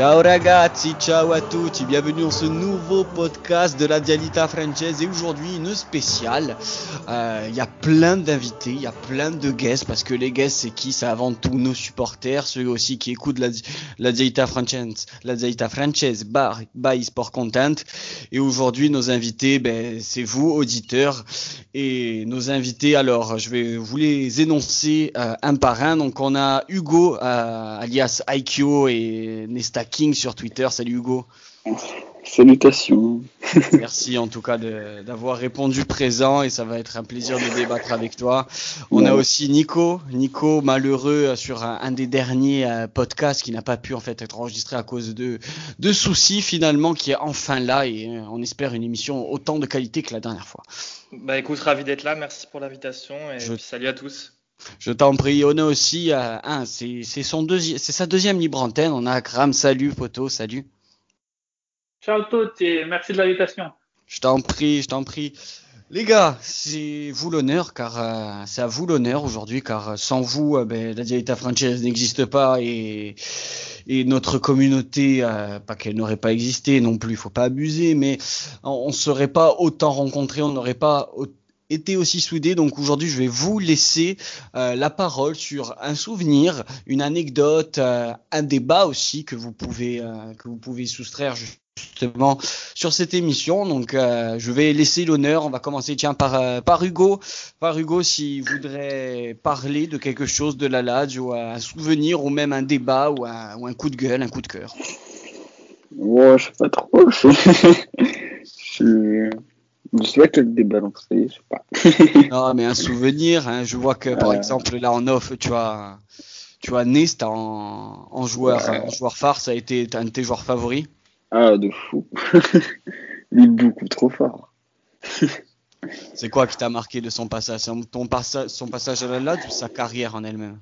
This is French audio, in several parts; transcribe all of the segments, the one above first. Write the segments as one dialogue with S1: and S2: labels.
S1: Ciao ragazzi, ciao à tutti, bienvenue dans ce nouveau podcast de la Dialita Française et aujourd'hui une spéciale. Euh, Il y a plein d'invités, il y a plein de guests parce que les guests c'est qui? C'est avant tout nos supporters, ceux aussi qui écoutent la, la Dialita Française, la Dialita Française by, by Sport Content. Et aujourd'hui nos invités, ben, c'est vous auditeurs et nos invités. Alors je vais vous les énoncer euh, un par un. Donc on a Hugo euh, alias Aikyo et Nesta King sur Twitter. Salut Hugo.
S2: Salutations.
S1: Merci en tout cas d'avoir répondu présent et ça va être un plaisir de débattre avec toi. On a aussi Nico, Nico malheureux sur un, un des derniers euh, podcasts qui n'a pas pu en fait être enregistré à cause de, de soucis finalement qui est enfin là et euh, on espère une émission autant de qualité que la dernière fois.
S3: Bah écoute, ravi d'être là, merci pour l'invitation et
S1: Je-
S3: puis salut à tous.
S1: Je t'en prie, on a aussi euh, un, c'est c'est son deuxième, c'est sa deuxième libre antenne. On a Akram, salut poteau, salut.
S4: Ciao tutti et merci de l'invitation.
S1: Je t'en prie, je t'en prie. Les gars, c'est vous l'honneur, car euh, c'est à vous l'honneur aujourd'hui, car euh, sans vous, euh, ben, la Dialita Française n'existe pas et, et notre communauté, euh, pas qu'elle n'aurait pas existé non plus, il faut pas abuser, mais on ne serait pas autant rencontrés, on n'aurait pas au- été aussi soudés. Donc aujourd'hui, je vais vous laisser euh, la parole sur un souvenir, une anecdote, euh, un débat aussi que vous pouvez euh, que vous pouvez soustraire justement sur cette émission. Donc, je vais laisser l'honneur. On va commencer, tiens, par, par Hugo. Par Hugo, s'il voudrait parler de quelque chose de la LAD, ou un souvenir, ou même un débat, ou un, ou un coup de gueule, un coup de cœur.
S2: Ouais, je sais pas trop. Je, je sais pas quel débat lancer, je sais pas.
S1: Non, mais un souvenir. hein. Je vois que, par
S2: Euh.
S1: exemple, là en off, tu as, tu as Nest en, en joueur,
S2: Ouais.
S1: en joueur phare. Ça a été un de tes joueurs favoris?
S2: Ah, de fou. Il est beaucoup trop fort.
S1: C'est quoi qui t'a marqué de son passage, son, ton passa- son passage à la LAD ou sa carrière en elle-même?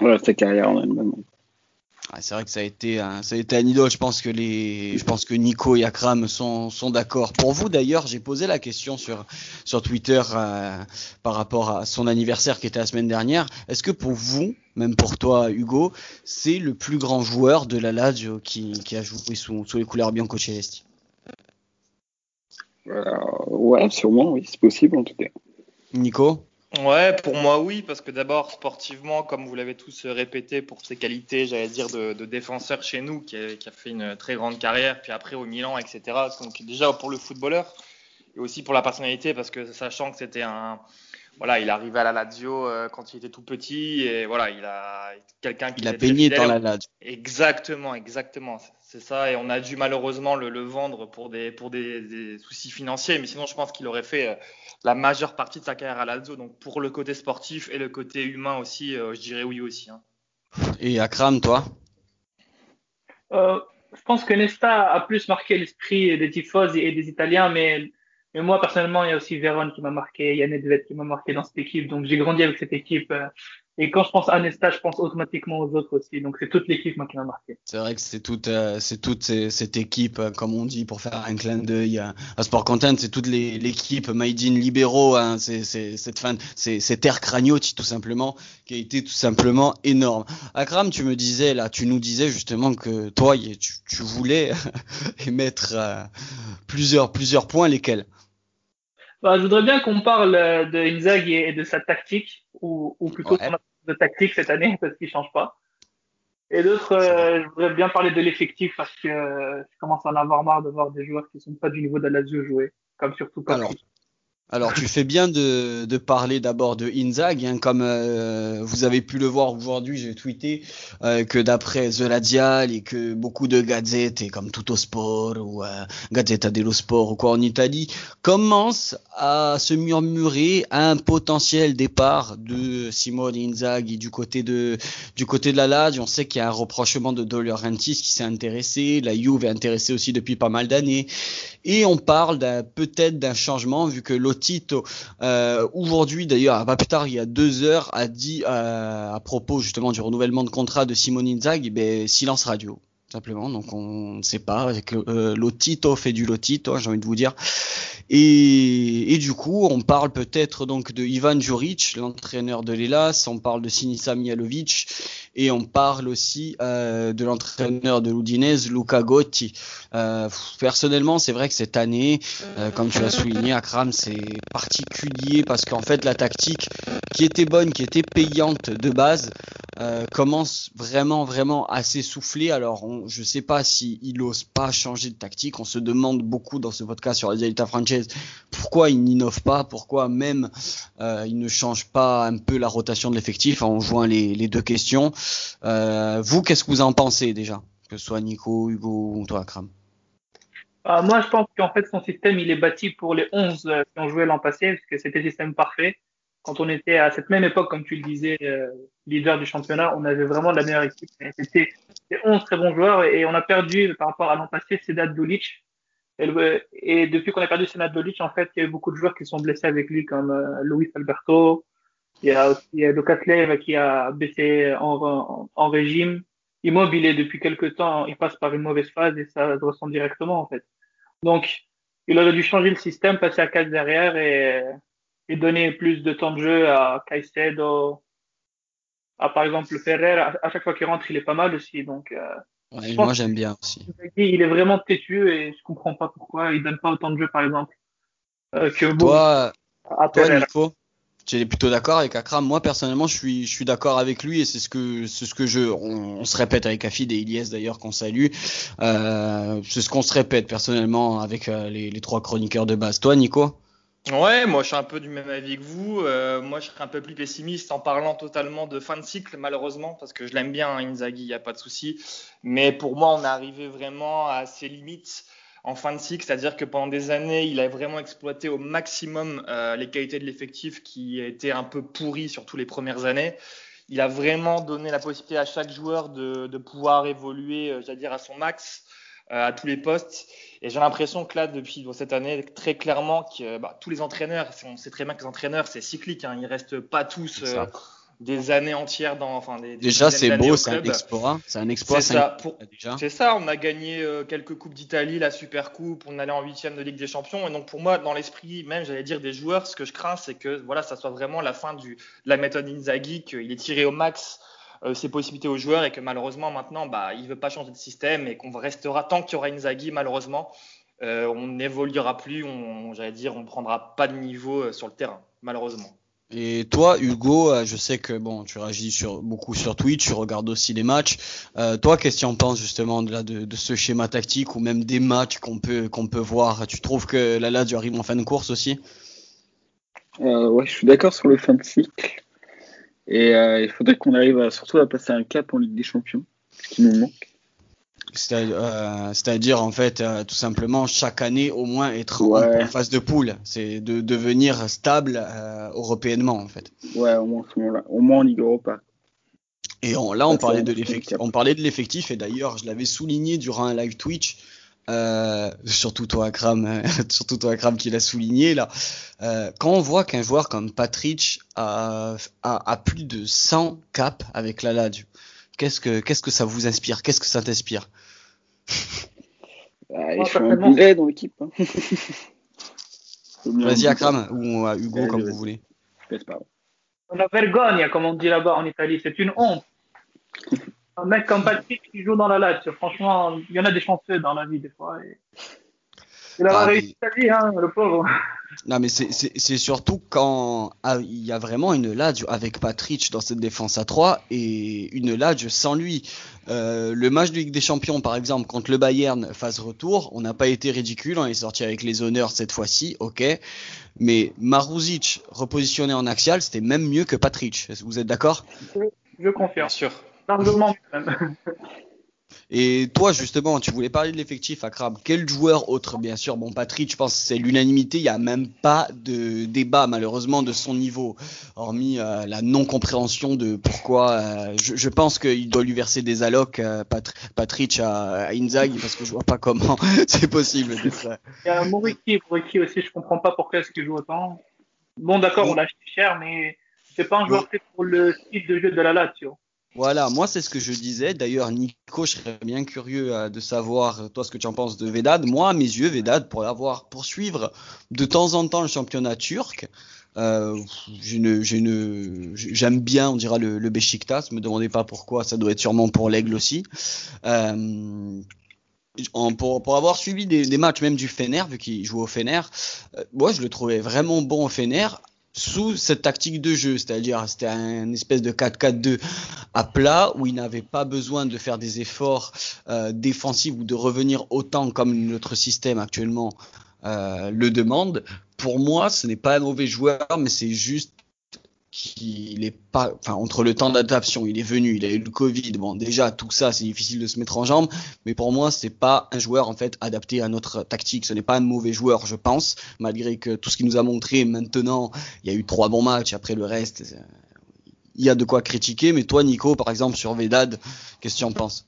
S2: Voilà, sa carrière en elle-même.
S1: Ah, c'est vrai que ça a été un, ça a été un idole. Je pense que les, je pense que Nico et Akram sont, sont d'accord. Pour vous d'ailleurs, j'ai posé la question sur, sur Twitter euh, par rapport à son anniversaire qui était la semaine dernière. Est-ce que pour vous, même pour toi Hugo, c'est le plus grand joueur de la Lazio qui, qui a joué sous, sous les couleurs bianco-celesti
S2: Voilà. Ouais, sûrement, oui, c'est possible en tout cas.
S1: Nico?
S3: Ouais, pour moi oui, parce que d'abord sportivement, comme vous l'avez tous répété, pour ses qualités, j'allais dire de, de défenseur chez nous, qui a, qui a fait une très grande carrière, puis après au Milan, etc. Donc déjà pour le footballeur et aussi pour la personnalité, parce que sachant que c'était un, voilà, il arrivait à la Lazio euh, quand il était tout petit et voilà, il a quelqu'un qui
S1: Il a baigné dans la Lazio.
S3: Exactement, exactement. C'est ça, et on a dû malheureusement le, le vendre pour des pour des, des soucis financiers, mais sinon je pense qu'il aurait fait euh, la majeure partie de sa carrière à Lazio. Donc pour le côté sportif et le côté humain aussi, euh, je dirais oui aussi. hein.
S1: Et Akram, toi?
S4: Euh, je pense que Nesta a plus marqué l'esprit des tifosi et des Italiens, mais, mais moi personnellement, il y a aussi Véron qui m'a marqué, il y a Nedved qui m'a marqué dans cette équipe, donc j'ai grandi avec cette équipe. Et quand je pense à Nesta, je pense automatiquement aux autres aussi, donc c'est toute l'équipe qui m'a marqué.
S1: C'est vrai que c'est toute, euh, c'est toute cette équipe, euh, comme on dit, pour faire un clin d'œil à, à Sport Content, c'est toute l'équipe Made in Libero, hein, c'est cette fin, c'est cette ère Cragnotti tout simplement, qui a été tout simplement énorme. Akram, tu me disais là, tu nous disais justement que toi, tu, tu voulais émettre euh, plusieurs, plusieurs points, lesquels?
S4: Bah, je voudrais bien qu'on parle euh, de Inzaghi et de sa tactique, ou, ou plutôt
S1: Ouais.
S4: de tactique cette année, parce qu'il change pas. Et d'autres, euh, je voudrais bien parler de l'effectif, parce que euh, je commence à en avoir marre de voir des joueurs qui sont pas du niveau de la Lazio jouer, comme surtout
S1: Alors, Alors tu fais bien de, parler d'abord de Inzaghi, hein, comme euh, vous avez pu le voir aujourd'hui, j'ai tweeté euh, que d'après The Ladial et que beaucoup de gazettes et comme Tutto Sport ou euh, Gazzetta dello Sport ou quoi en Italie commencent à se murmurer un potentiel départ de Simone Inzaghi du côté de du côté de la Lazio. On sait qu'il y a un reprochement de Laurentiis qui s'est intéressé, la Juve est intéressée aussi depuis pas mal d'années. Et on parle peut-être d'un changement vu que Lotito euh, aujourd'hui d'ailleurs pas plus tard il y a deux heures a dit euh, à propos justement du renouvellement de contrat de Simone Inzaghi ben silence radio simplement. Donc on ne sait pas. Avec euh, Lotito fait du Lotito j'ai envie de vous dire. Et, et du coup on parle peut-être donc de Ivan Juric l'entraîneur de l'Elas. On parle de Sinisa Mihalovic Et on parle aussi euh, de l'entraîneur de l'Udinese, Luca Gotti. Euh, personnellement, c'est vrai que cette année, euh, comme tu as souligné, Akram, c'est particulier parce qu'en fait, la tactique qui était bonne, qui était payante de base, euh, commence vraiment, vraiment à s'essouffler. Alors, on, je sais pas si il ose pas changer de tactique. On se demande beaucoup dans ce podcast sur la Dialita Franchise pourquoi il n'innove pas, pourquoi même euh, il ne change pas un peu la rotation de l'effectif en jouant les, deux questions. Euh, vous, qu'est-ce que vous en pensez déjà? Que ce soit Nico, Hugo ou toi, Akram?
S4: Euh, Moi, je pense qu'en fait, son système, il est bâti pour les 11 euh, qui ont joué l'an passé, parce que c'était le système parfait. Quand on était à cette même époque, comme tu le disais, euh, leader du championnat, on avait vraiment la meilleure équipe. C'était 11 très bons joueurs et on a perdu par rapport à l'an passé Sedat Dulic. Et, et depuis qu'on a perdu Sedat Dulic, en fait, il y a eu beaucoup de joueurs qui sont blessés avec lui, comme euh, Luis Alberto, il y a aussi Leiva qui a baissé en, en, en, régime. Immobilier depuis quelques temps, il passe par une mauvaise phase et ça se ressent directement en fait. Donc, il aurait dû changer le système, passer à 4 derrière et, et donner plus de temps de jeu à Caicedo, à par exemple Ferrer. À, à chaque fois qu'il rentre, il est pas mal aussi. Donc, euh,
S1: ouais, moi j'aime bien aussi.
S4: Il est vraiment têtu et je comprends pas pourquoi il donne pas autant de jeu par exemple euh, que
S1: toi, à toi Nico, tu es plutôt d'accord avec Akram? Moi personnellement, je suis, je suis d'accord avec lui et c'est ce que, c'est ce que je, on, on, se répète avec Afid et Ilyes d'ailleurs qu'on salue. Euh, c'est ce qu'on se répète personnellement avec euh, les, les, trois chroniqueurs de base. Toi, Nico?
S3: Ouais, moi je suis un peu du même avis que vous. Euh, moi je serais un peu plus pessimiste en parlant totalement de fin de cycle, malheureusement, parce que je l'aime bien, hein, Inzaghi, il n'y a pas de souci. Mais pour moi, on est arrivé vraiment à ses limites en fin de cycle, c'est-à-dire que pendant des années, il a vraiment exploité au maximum euh, les qualités de l'effectif qui étaient un peu pourries surtout les premières années. Il a vraiment donné la possibilité à chaque joueur de, de pouvoir évoluer, euh, j'allais dire, à son max à tous les postes. Et j'ai l'impression que là, depuis cette année, très clairement, que bah, tous les entraîneurs, on sait très bien que les entraîneurs, c'est cyclique, hein, ils restent pas tous euh, des années entières dans, enfin, des, des
S1: déjà c'est beau, c'est un exploit, c'est un exploit.
S3: C'est ça. Pour... C'est ça. On a gagné euh, quelques coupes d'Italie, la Super Coupe, on allait en huitième de Ligue des Champions. Et donc pour moi, dans l'esprit même, j'allais dire des joueurs, ce que je crains, c'est que voilà, ça soit vraiment la fin du, de la méthode Inzaghi, qu'il est tiré au max euh, ses possibilités aux joueurs et que malheureusement maintenant, bah, il veut pas changer de système et qu'on restera tant qu'il y aura Inzaghi, malheureusement, euh, on n'évoluera plus, on, j'allais dire, on prendra pas de niveau euh, sur le terrain, malheureusement.
S1: Et toi, Hugo, euh, je sais que bon, tu réagis sur, beaucoup sur Twitch, tu regardes aussi les matchs. Euh, toi, qu'est-ce que tu en penses justement de, là, de, de, ce schéma tactique ou même des matchs qu'on peut, qu'on peut voir? Tu trouves que la Lazio arrive en fin de course aussi?
S2: Euh, Ouais, je suis d'accord sur le fin de cycle. Et euh, il faudrait qu'on arrive à, surtout à passer un cap en Ligue des Champions, ce qui nous manque.
S1: C'est-à-dire, en fait, euh, tout simplement, chaque année, au moins être ouais. en, phase de poule. C'est de devenir stable euh, européennement, en fait.
S2: Ouais, au moins, au moins en Ligue Europa.
S1: Et on, là, on parlait, de l'effectif, on parlait de l'effectif, et d'ailleurs, je l'avais souligné durant un live Twitch. Euh, surtout toi, Akram, surtout toi, Akram, qui l'a souligné là. Euh, quand on voit qu'un joueur comme Patrick a, a, a, plus de 100 caps avec la Lazio, Qu'est-ce que qu'est-ce que ça vous inspire? Qu'est-ce que ça t'inspire?
S2: Bah, Il faut un boulet dans l'équipe. Hein.
S1: Vas-y Akram ou à Hugo ouais, comme vous voulez.
S4: La vergogne, comme on dit là-bas en Italie, c'est une honte. un mec comme Patrick qui joue dans la Lazio, franchement, il y en a des chanceux dans la vie des fois. Et... Il a ah, réussi sa vie, hein, le pauvre.
S1: Non, mais c'est surtout quand ah, il y a vraiment une Lazio avec Patrick dans cette défense à 3 et une Lazio sans lui. Euh, le match de Ligue des Champions, par exemple, contre le Bayern, phase retour, on n'a pas été ridicule, on est sorti avec les honneurs cette fois-ci, ok. Mais Maruzic repositionné en axial, c'était même mieux que Patrick. Vous êtes d'accord?
S4: Je confirme.
S3: Bien sûr.
S4: Largement même.
S1: Et toi, justement, tu voulais parler de l'effectif à Crab. Quel joueur autre, bien sûr? Bon, Patrick, je pense que c'est l'unanimité. Il n'y a même pas de débat, malheureusement, de son niveau, hormis euh, la non-compréhension de pourquoi. Euh, je, je, pense qu'il doit lui verser des allocs, euh, Pat Patrick à, à, Inzaghi, parce que je vois pas comment c'est possible.
S4: Il y a Moriki, Moriki aussi, je comprends pas pourquoi est-ce qu'il joue autant. Bon, d'accord, on l'a acheté cher, mais c'est pas un joueur fait pour le style de jeu de la Lazio.
S1: Voilà, moi c'est ce que je disais. D'ailleurs, Nico, je serais bien curieux euh, de savoir toi ce que tu en penses de Vedad. Moi, à mes yeux, Vedad, pour avoir poursuivre de temps en temps le championnat turc, Euh, j'aime bien, on dira le, le. Me demandez pas pourquoi, ça doit être sûrement pour l'aigle aussi. Euh, pour, avoir suivi des, des, matchs même du Fener, vu qu'il joue au Fener, euh, moi je le trouvais vraiment bon au Fener sous cette tactique de jeu, c'est-à-dire c'était un espèce de 4-4-2 à plat où il n'avait pas besoin de faire des efforts euh, défensifs ou de revenir autant comme notre système actuellement euh, le demande. Pour moi, ce n'est pas un mauvais joueur, mais c'est juste qu'il est pas, enfin, entre le temps d'adaptation, il est venu, il a eu le Covid. Bon, déjà, tout ça, c'est difficile de se mettre en jambe. Mais pour moi, c'est pas un joueur, en fait, adapté à notre tactique. Ce n'est pas un mauvais joueur, je pense, malgré que tout ce qu'il nous a montré maintenant, il y a eu trois bons matchs. Après le reste, euh, il y a de quoi critiquer. Mais toi, Nico, par exemple, sur Vedad, qu'est-ce que tu en penses?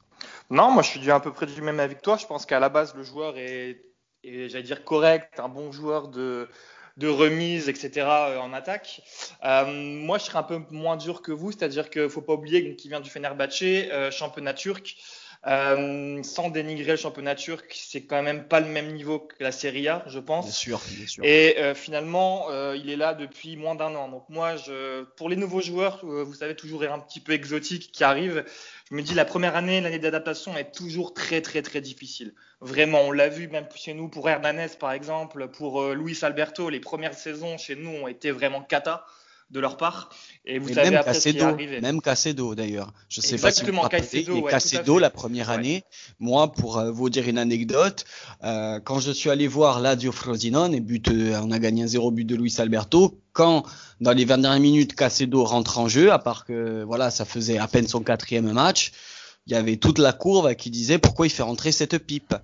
S3: Non, moi, je suis à peu près du même avec toi. Je pense qu'à la base, le joueur est, est j'allais dire correct, un bon joueur de, de remise, etc. Euh, en attaque. Euh, moi, je serais un peu moins dur que vous, c'est-à-dire qu'il ne faut pas oublier qu'il vient du Fenerbahçe, euh, championnat turc. Euh, sans dénigrer le championnat turc, c'est quand même pas le même niveau que la Serie A, je pense.
S1: Bien sûr, bien sûr.
S3: Et euh, finalement, euh, il est là depuis moins d'un an. Donc moi, je, pour les nouveaux joueurs, vous savez toujours un petit peu exotique qui arrivent. Je me dis la première année, l'année d'adaptation est toujours très très très difficile. Vraiment, on l'a vu même chez nous pour Hernanes par exemple, pour euh, Luis Alberto, les premières saisons chez nous ont été vraiment cata de leur part. Et vous
S1: Et
S3: savez
S1: même
S3: après ce qui est
S1: même Cacedo d'ailleurs. Je sais pas si vous
S3: ouais, fait.
S1: la première
S3: Ouais.
S1: année, moi, pour euh, vous dire une anecdote, euh, quand je suis allé voir Lazio Frosinone, et but, euh, on a gagné un zéro but de Luis Alberto, quand dans les 20 dernières minutes, Cacedo rentre en jeu, à part que voilà, ça faisait à peine son quatrième match, il y avait toute la courbe qui disait pourquoi il fait rentrer cette pipe.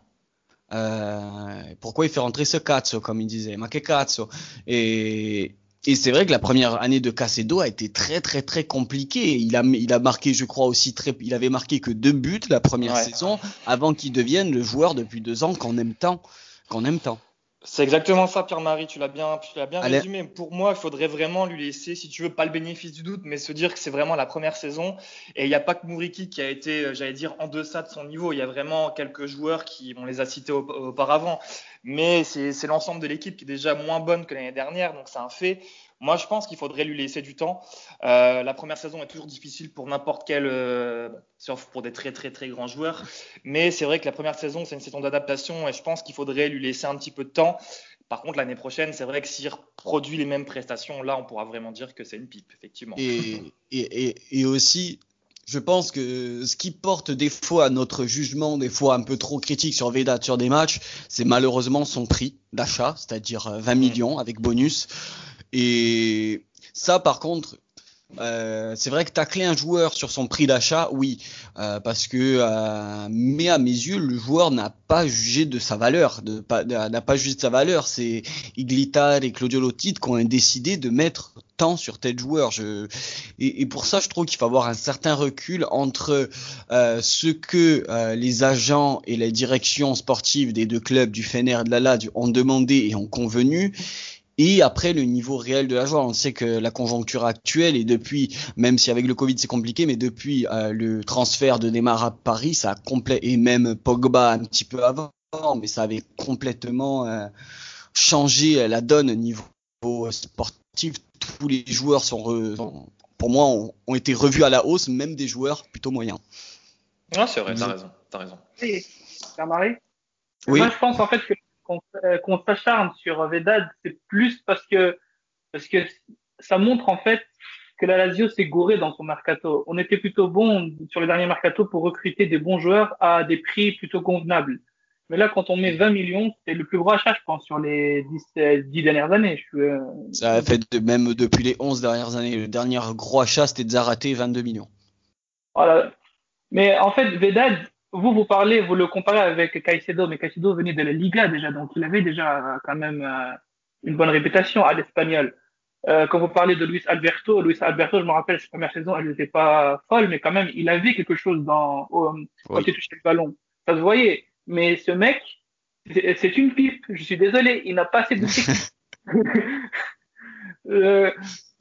S1: Euh, pourquoi il fait rentrer ce cazzo, comme il disait, ma que cazzo? Et, et c'est vrai que la première année de Cacedo a été très très très compliquée. Il a, il a marqué, je crois aussi très, il avait marqué que deux buts la première
S3: Ouais.
S1: saison avant qu'il devienne le joueur depuis deux ans qu'on aime tant, qu'on aime tant.
S3: C'est exactement ça, Pierre-Marie, tu l'as bien, tu l'as bien
S1: Allez.
S3: résumé. Pour moi, il faudrait vraiment lui laisser, si tu veux, pas le bénéfice du doute, mais se dire que c'est vraiment la première saison. Et il n'y a pas que Mouriki qui a été, euh, j'allais dire, en deçà de son niveau. Il y a vraiment quelques joueurs qui, on les a cités au- auparavant. Mais c'est c'est l'ensemble de l'équipe qui est déjà moins bonne que l'année dernière, donc c'est un fait. Moi, je pense qu'il faudrait lui laisser du temps. Euh, la première saison est toujours difficile pour n'importe quel, euh, sauf pour des très très très grands joueurs. Mais c'est vrai que la première saison, c'est une saison d'adaptation et je pense qu'il faudrait lui laisser un petit peu de temps. Par contre, l'année prochaine, c'est vrai que s'il reproduit les mêmes prestations, là, on pourra vraiment dire que c'est une pipe, effectivement.
S1: Et, et, et, et aussi, je pense que ce qui porte des fois à notre jugement, des fois un peu trop critique sur Vedat sur des matchs, c'est malheureusement son prix d'achat, c'est-à-dire euh, 20 millions avec bonus. Et ça, par contre, euh, c'est vrai que tacler un joueur sur son prix d'achat, oui, euh, parce que, euh, mais à mes yeux, le joueur n'a pas jugé de sa valeur, n'a pas jugé de sa valeur. C'est Iglitar et Claudio Lottit qui ont décidé de mettre tant sur tel joueur. Et, et pour ça, je trouve qu'il faut avoir un certain recul entre ce que les agents et les directions sportives des deux clubs, du Fener et de la LAD, ont demandé et ont convenu. Et après, le niveau réel de la joueur, on sait que la conjoncture actuelle, et depuis, même si avec le Covid c'est compliqué, mais depuis euh, le transfert de Neymar à Paris, ça a complet et même Pogba un petit peu avant, mais ça avait complètement euh, changé la donne au niveau sportif. Tous les joueurs sont, re- sont- pour moi, ont, ont été revus à la hausse, même des joueurs plutôt moyens.
S3: Ouais, c'est vrai, t'as raison, t'as raison.
S4: Oui, Pierre-Marie
S1: Oui.
S4: Moi, je pense en fait que qu'on euh, s'acharne sur Vedad, c'est plus parce que parce que ça montre en fait que la Lazio s'est gourée dans son mercato. On était plutôt bon sur le dernier mercato pour recruter des bons joueurs à des prix plutôt convenables. Mais là, quand on met 20 millions, c'est le plus gros achat, je pense, sur les 10, euh, 10 dernières années. Je suis, euh,
S1: Ça a fait de, même depuis les 11 dernières années. Le dernier gros achat, c'était Zaraté, 22 millions.
S4: Voilà. Mais en fait, Vedad, vous, vous parlez, vous le comparez avec Caicedo, mais Caicedo venait de la Liga déjà, donc il avait déjà euh, quand même euh, une bonne réputation à l'espagnol. Euh, quand vous parlez de Luis Alberto, Luis Alberto, je me rappelle, sa première saison, elle n'était pas folle, mais quand même, il avait quelque chose dans, au, quand il touchait le ballon. Ça se voyait. Mais ce mec, c'est une pipe. Je suis désolé, il n'a pas assez de technique. Euh,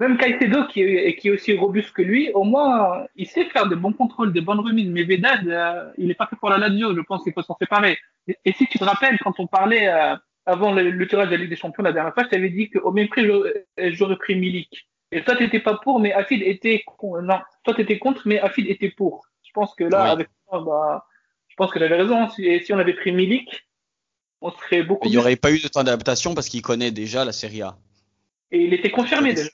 S4: même Caicedo, qui est, qui est aussi robuste que lui, au moins, il sait faire de bons contrôles, de bonnes remises. Mais Vedad, euh, il n'est pas fait pour la Lazio. Je pense qu'il faut s'en séparer. Et, et si tu te rappelles, quand on parlait, euh, avant le, tirage de la Ligue des Champions la dernière fois, je t'avais dit qu'au même prix, j'aurais pris Milik. Et toi, tu n'étais pas pour, mais Afid était non, toi, tu étais contre, mais Afid était pour. Je pense que là, avec bah, je pense que j'avais raison. Si, si on avait pris Milik, on serait beaucoup.
S1: Il n'y aurait pas eu de temps d'adaptation parce qu'il connaît déjà la Serie A.
S4: Et il était confirmé déjà.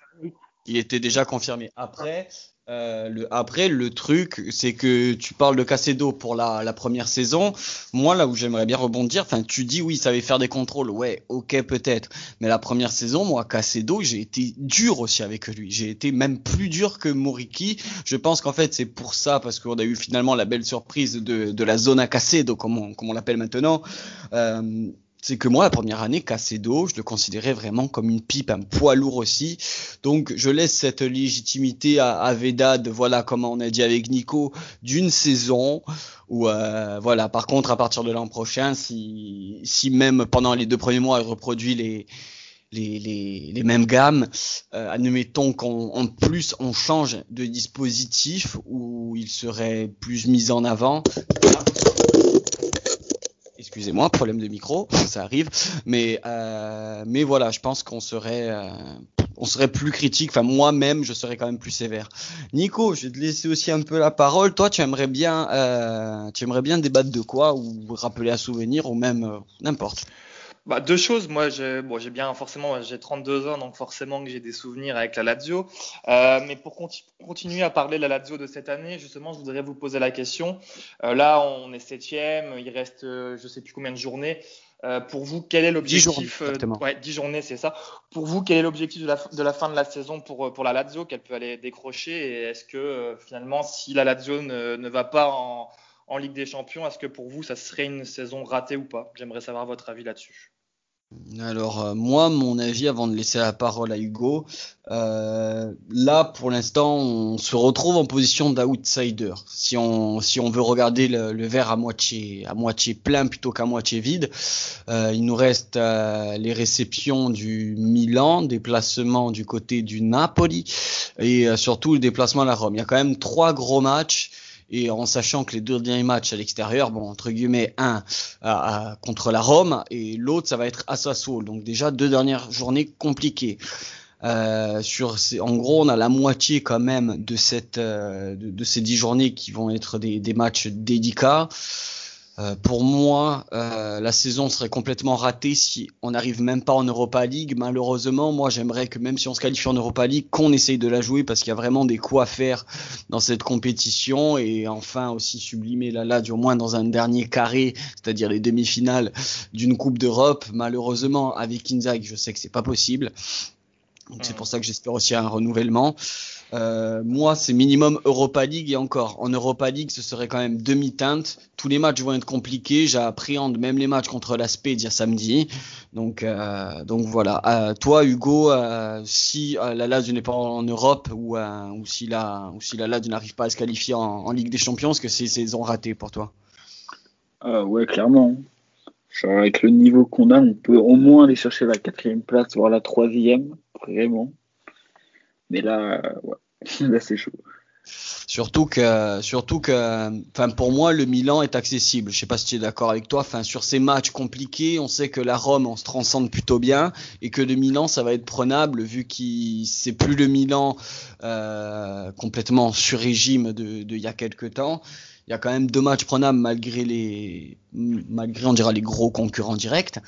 S1: Il était déjà confirmé. Après, euh, le, après, le truc, c'est que tu parles de Casedo pour la, la première saison. Moi, là où j'aimerais bien rebondir, enfin, tu dis oui, ça savait faire des contrôles. Ouais, ok, peut-être. Mais la première saison, moi, Casedo, j'ai été dur aussi avec lui. J'ai été même plus dur que Moriki. Je pense qu'en fait, c'est pour ça, parce qu'on a eu finalement la belle surprise de, de la zone à Casedo, comme on, comme on l'appelle maintenant. Euh, c'est que moi, la première année, Casedo, je le considérais vraiment comme une pipe, un poids lourd aussi. Donc, je laisse cette légitimité à, à Vedad, voilà, comme on a dit avec Nico, d'une saison. Ou euh, voilà. Par contre, à partir de l'an prochain, si, même pendant les deux premiers mois, il reproduit les les, les, les, mêmes gammes. Euh, admettons qu'en plus on change de dispositif où il serait plus mis en avant. Excusez-moi, problème de micro, ça arrive. Mais euh, mais voilà, je pense qu'on serait euh, on serait plus critique. Enfin moi-même, je serais quand même plus sévère. Nico, je vais te laisser aussi un peu la parole. Toi, tu aimerais bien euh, tu aimerais bien débattre de quoi ou rappeler un souvenir ou même n'importe.
S3: Bah, deux choses. Moi, j'ai bon, bien forcément, j'ai 32 ans, donc forcément que j'ai des souvenirs avec la Lazio. Euh, mais pour continuer à parler de la Lazio de cette année, justement, je voudrais vous poser la question. Euh, là, on est septième, il reste, euh, je sais plus combien de journées. Euh, pour vous, quel est l'objectif
S1: euh,
S3: Ouais, 10 journées, c'est ça. Pour vous, quel est l'objectif de la, de la fin de la saison pour pour la Lazio? Qu'elle peut aller décrocher? Et est-ce que finalement, si la Lazio ne, ne va pas en en Ligue des Champions, est-ce que pour vous, ça serait une saison ratée ou pas? J'aimerais savoir votre avis là-dessus.
S1: Alors euh, moi, mon avis, avant de laisser la parole à Hugo, euh, là pour l'instant, on se retrouve en position d'outsider. Si on si on veut regarder le, le, verre à moitié à moitié plein plutôt qu'à moitié vide, euh, il nous reste euh, les réceptions du Milan, déplacement du côté du Napoli et euh, surtout le déplacement à la Rome. Il y a quand même trois gros matchs et en sachant que les deux derniers matchs à l'extérieur, bon entre guillemets un contre la Rome et l'autre ça va être à Sassuolo, donc déjà deux dernières journées compliquées. Euh, sur ces, en gros, on a la moitié quand même de cette euh, de, de, ces dix journées qui vont être des, des matchs délicats. Euh, pour moi, euh, la saison serait complètement ratée si on n'arrive même pas en Europa League. Malheureusement, moi, j'aimerais que même si on se qualifie en Europa League, qu'on essaye de la jouer parce qu'il y a vraiment des coups à faire dans cette compétition et enfin aussi sublimer la LAD au moins dans un dernier carré, c'est-à-dire les demi-finales d'une Coupe d'Europe. Malheureusement, avec Inzaghi, je sais que c'est pas possible. Donc c'est pour ça que j'espère aussi un renouvellement. Euh, moi, c'est minimum Europa League et encore. En Europa League, ce serait quand même demi-teinte. Tous les matchs vont être compliqués. J'appréhende même les matchs contre l'Aspect dire samedi. Donc, euh, voilà. Euh, toi, Hugo, si la Lazio n'est pas en Europe ou, si la ou si la n'arrive pas à se qualifier en, Ligue des Champions, est-ce que c'est saison ratée pour toi?
S2: Ouais, clairement. Avec le niveau qu'on a, on peut au moins aller chercher la quatrième place, voire la troisième, vraiment. Mais là, ouais, là c'est chaud.
S1: Surtout que, surtout que, enfin pour moi le Milan est accessible. Je sais pas si tu es d'accord avec toi. Enfin sur ces matchs compliqués, on sait que la Rome on se transcende plutôt bien et que le Milan ça va être prenable vu qu'il c'est plus le Milan euh, complètement sur régime de, de il y a quelques temps il y a quand même deux matchs prenables malgré les malgré on dira les gros concurrents directs.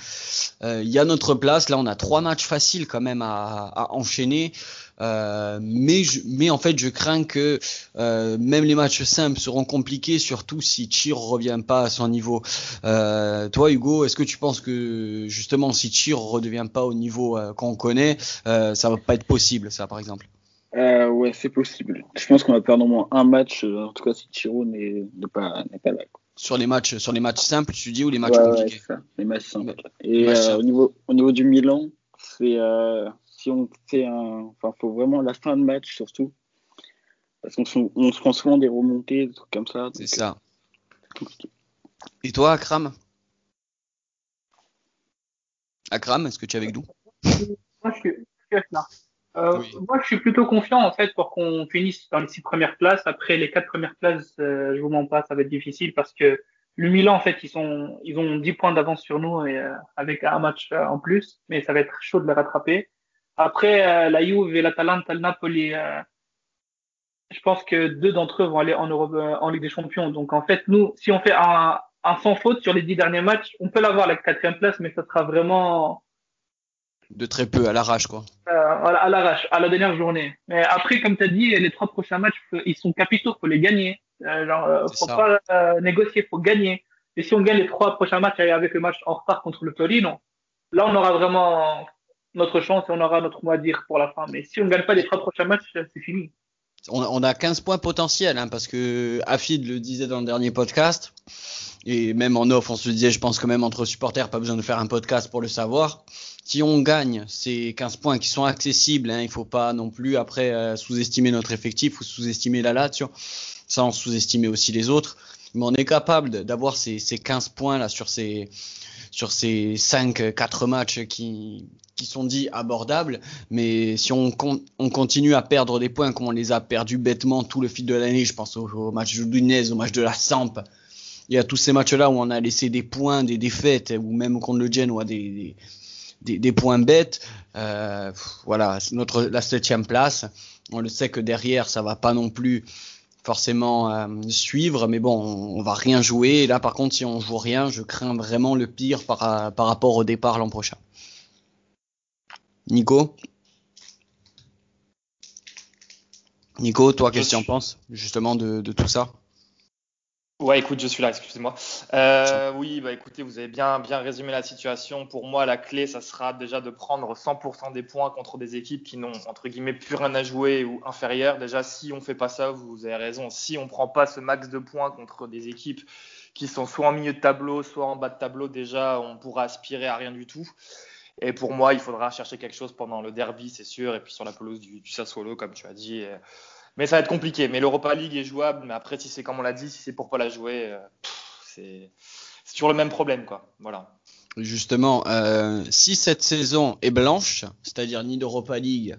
S1: Euh, il y a notre place, là on a trois matchs faciles quand même à, à enchaîner. Euh, mais je, mais en fait je crains que euh, même les matchs simples seront compliqués, surtout si Chir revient pas à son niveau. Euh, toi Hugo, est-ce que tu penses que justement si Chir redevient pas au niveau euh, qu'on connaît, euh, ça va pas être possible ça par exemple?
S2: Euh, ouais, c'est possible. Je pense qu'on va perdre au moins un match, euh, en tout cas si Chiro n'est pas, pas là. Quoi.
S1: Sur les matchs, sur les matchs simples, tu dis ou les matchs
S2: ouais,
S1: compliqués
S2: ouais, ça, Les matchs simples. Et euh, au niveau au niveau du Milan, c'est euh, si on fait un, enfin faut vraiment la fin de match surtout, parce qu'on se, on se prend souvent des remontées, des trucs comme ça.
S1: C'est ça. Et toi, Akram? Akram, est-ce que tu es avec nous?
S4: Moi, je suis, je suis là. Euh, oui. Moi, je suis plutôt confiant en fait pour qu'on finisse dans les six premières places. Après les quatre premières places, euh, je vous mens pas, ça va être difficile parce que le Milan, en fait, ils, sont, ils ont 10 points d'avance sur nous et, euh, avec un match euh, en plus, mais ça va être chaud de les rattraper. Après, euh, la Juve et l'Atalanta, le Napoli, je pense que deux d'entre eux vont aller en, Europe, en Ligue des Champions. Donc, en fait, nous, si on fait un, un sans faute sur les 10 derniers matchs, on peut l'avoir la quatrième place, mais ça sera vraiment
S1: de très peu à l'arrache quoi.
S4: à l'arrache, à la dernière journée. Mais après, comme tu as dit, les trois prochains matchs, ils sont capitaux, faut les gagner. Euh, genre, euh, faut pas euh, négocier, faut gagner. Et si on gagne les trois prochains matchs avec le match en retard contre le Torino, là, on aura vraiment notre chance et on aura notre mot à dire pour la fin. Mais si on ne gagne pas les trois prochains matchs, c'est fini.
S1: On, a 15 points potentiels, hein, parce que Afid le disait dans le dernier podcast, et même en off, on se disait, je pense que même entre supporters, pas besoin de faire un podcast pour le savoir. Si on gagne ces 15 points qui sont accessibles, hein, il faut pas non plus après sous-estimer notre effectif ou sous-estimer la Lazio. Sans sous-estimer aussi les autres. Mais on est capable d'avoir ces, ces 15 points là sur ces sur ces 5 4 matchs qui qui sont dits abordables, mais si on, on continue à perdre des points comme on les a perdus bêtement tout le fil de l'année, je pense au, match de Dunez, au match de la Samp, il y a tous ces matchs-là où on a laissé des points, des défaites, ou même contre le Genoa des, des, des, points bêtes. Euh, voilà, notre la septième place. On le sait que derrière, ça va pas non plus forcément euh, suivre, mais bon, on, va rien jouer. Et là, par contre, si on joue rien, je crains vraiment le pire par, par rapport au départ l'an prochain. Nico? Nico, toi, qu'est-ce que tu en penses justement de, de tout ça?
S3: Ouais, écoute, je suis là, excusez-moi. Euh, oui, bah écoutez, vous avez bien, bien résumé la situation. Pour moi, la clé, ça sera déjà de prendre 100% des points contre des équipes qui n'ont, entre guillemets, plus rien à jouer ou inférieures. Déjà, si on fait pas ça, vous avez raison. Si on prend pas ce max de points contre des équipes qui sont soit en milieu de tableau, soit en bas de tableau, déjà, on pourra aspirer à rien du tout. Et pour moi, il faudra chercher quelque chose pendant le derby, c'est sûr, et puis sur la pelouse du, du Sassuolo, comme tu as dit. Mais ça va être compliqué. Mais l'Europa League est jouable. Mais après, si c'est comme on l'a dit, si c'est pour pas la jouer, euh, c'est toujours le même problème, quoi. Voilà.
S1: Justement, euh, si cette saison est blanche, c'est-à-dire ni d'Europa League,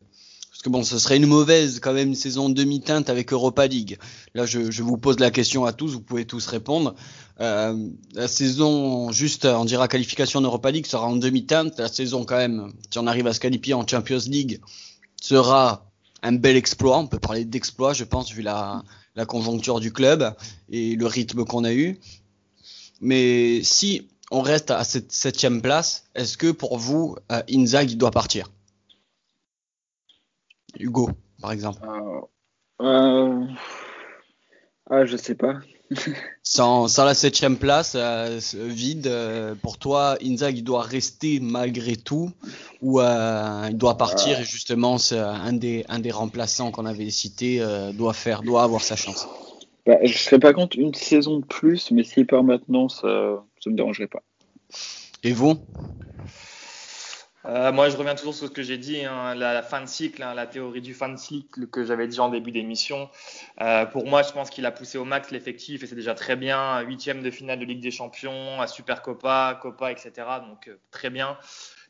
S1: parce que bon, ce serait une mauvaise quand même saison demi-teinte avec Europa League. Là, je, vous pose la question à tous, vous pouvez tous répondre. Euh, la saison juste, on dira qualification en Europa League sera en demi-teinte. La saison quand même, si on arrive à se en Champions League, sera un bel exploit. On peut parler d'exploit, je pense, vu la, conjoncture du club et le rythme qu'on a eu. Mais si on reste à cette septième place, est-ce que pour vous, euh, Inzaghi doit partir? Hugo, par exemple.
S2: Euh, euh, ah, je sais pas.
S1: Sans, sans, la septième place euh, vide, euh, pour toi, Inzaghi doit rester malgré tout ou euh, il doit partir et justement un des, un des remplaçants qu'on avait cité doit faire, doit avoir sa chance.
S2: Bah, je serais pas contre une saison de plus, mais s'il part maintenant, ça, ça me dérangerait pas.
S1: Et vous?
S3: Euh, moi, je reviens toujours sur ce que j'ai dit, hein, la, fin de cycle, hein, la théorie du fin de cycle que j'avais dit en début d'émission. Euh, pour moi, je pense qu'il a poussé au max l'effectif et c'est déjà très bien. Huitième de finale de Ligue des Champions, à Super Copa, Copa, etc. Donc euh, très bien.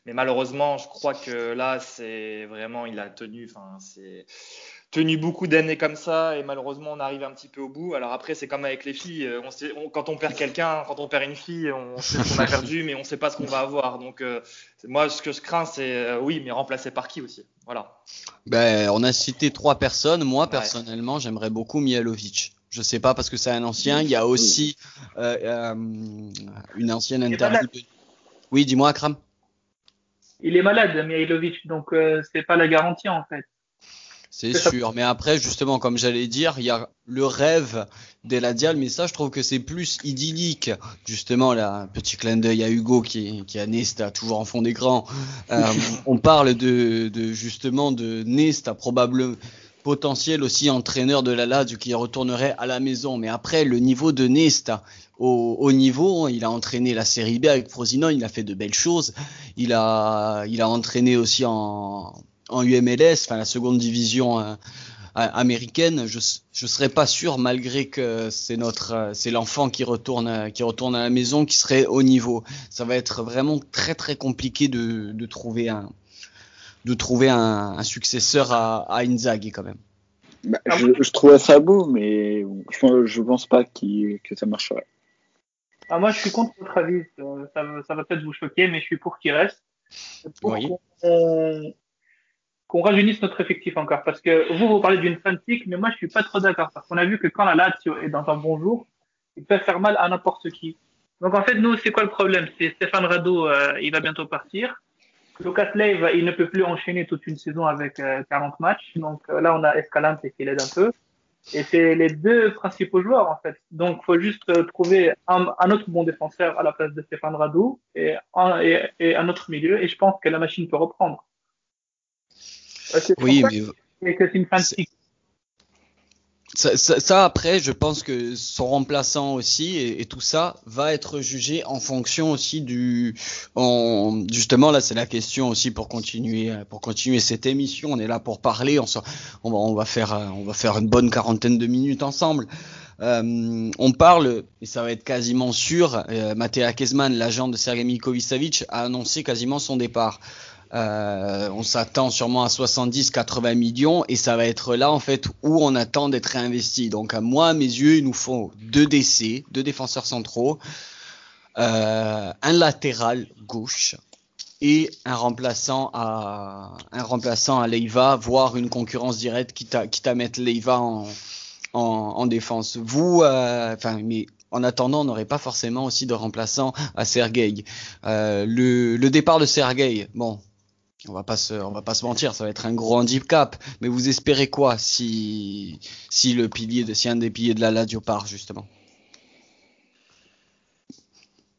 S3: Mais malheureusement, je crois que là, c'est vraiment, il a tenu. Enfin, c'est tenu beaucoup d'années comme ça et malheureusement on arrive un petit peu au bout. Alors après c'est comme avec les filles, euh, on sait, quand on perd quelqu'un, quand on perd une fille, on sait ce qu'on a perdu mais on sait pas ce qu'on va avoir. Donc euh, moi ce que je crains c'est euh, oui mais remplacé par qui aussi? Voilà.
S1: Ben on a cité trois personnes. Moi personnellement j'aimerais beaucoup Mialovic. Je sais pas parce que c'est un ancien. Il y a aussi une ancienne interview. Oui dis-moi Akram.
S4: Il est malade Mihailovic donc c'est pas la garantie en fait.
S1: C'est sûr, mais après, justement, comme j'allais dire, il y a le rêve d'Eladial, mais ça, je trouve que c'est plus idyllique. Justement, là, petit clin d'œil à Hugo qui, qui a Nesta toujours en fond d'écran. Euh, on parle de, de, justement de Nesta, probablement potentiel aussi entraîneur de la Lazio qui retournerait à la maison. Mais après, le niveau de Nesta, au, au, niveau, il a entraîné la Série B avec Frosinone, il a fait de belles choses. Il a, il a entraîné aussi en, en UMLS, enfin la seconde division euh, américaine, je je serais pas sûr malgré que c'est notre euh, c'est l'enfant qui retourne qui retourne à la maison qui serait au niveau. Ça va être vraiment très très compliqué de, de trouver un de trouver un, un successeur à, à, Inzaghi quand même.
S2: Bah, je, je trouve ça beau, mais je, je pense pas qu que ça marcherait.
S4: ah, moi, je suis contre votre avis. Ça, ça va peut-être vous choquer, mais je suis pour qu'il reste. Pour
S1: oui.
S4: qu'on rajeunisse notre effectif encore. Parce que vous, vous parlez d'une fantique, mais moi, je suis pas trop d'accord. Parce qu'on a vu que quand la Lazio est dans un bon jour, il peut faire mal à n'importe qui. Donc, en fait, nous, c'est quoi le problème? C'est Stéphane Rado, euh, il va bientôt partir. Lucas Leiva, il ne peut plus enchaîner toute une saison avec 40 euh, matchs. Donc, euh, là, on a Escalante qui l'aide un peu. Et c'est les deux principaux joueurs, en fait. Donc, faut juste trouver un, autre bon défenseur à la place de Stéphane et, et un autre milieu. Et je pense que la machine peut reprendre.
S1: Oui, mais.
S4: Que c'est une
S1: ça, ça, ça, après, je pense que son remplaçant aussi et, et, tout ça va être jugé en fonction aussi du. En, justement, là, c'est la question aussi pour continuer, pour continuer cette émission. On est là pour parler. On, on, va, on va faire, on va faire une bonne quarantaine de minutes ensemble. Euh, on parle, et ça va être quasiment sûr, euh, Matea Kezman, l'agent de Sergei Milikovic, a annoncé quasiment son départ. Euh, on s'attend sûrement à 70-80 millions et ça va être là en fait où on attend d'être réinvesti. Donc à moi, à mes yeux, il nous faut deux DC, deux défenseurs centraux, euh, un latéral gauche et un remplaçant à un remplaçant à Leiva, voire une concurrence directe quitte à, quitte mettre Leiva en, en, en défense. Vous, euh, enfin, mais en attendant, on n'aurait pas forcément aussi de remplaçant à Sergei. Le, le, départ de Sergei, bon, on va pas se, on va pas se mentir, ça va être un gros handicap. Mais vous espérez quoi si, le pilier de, si un des piliers de la Lazio part justement?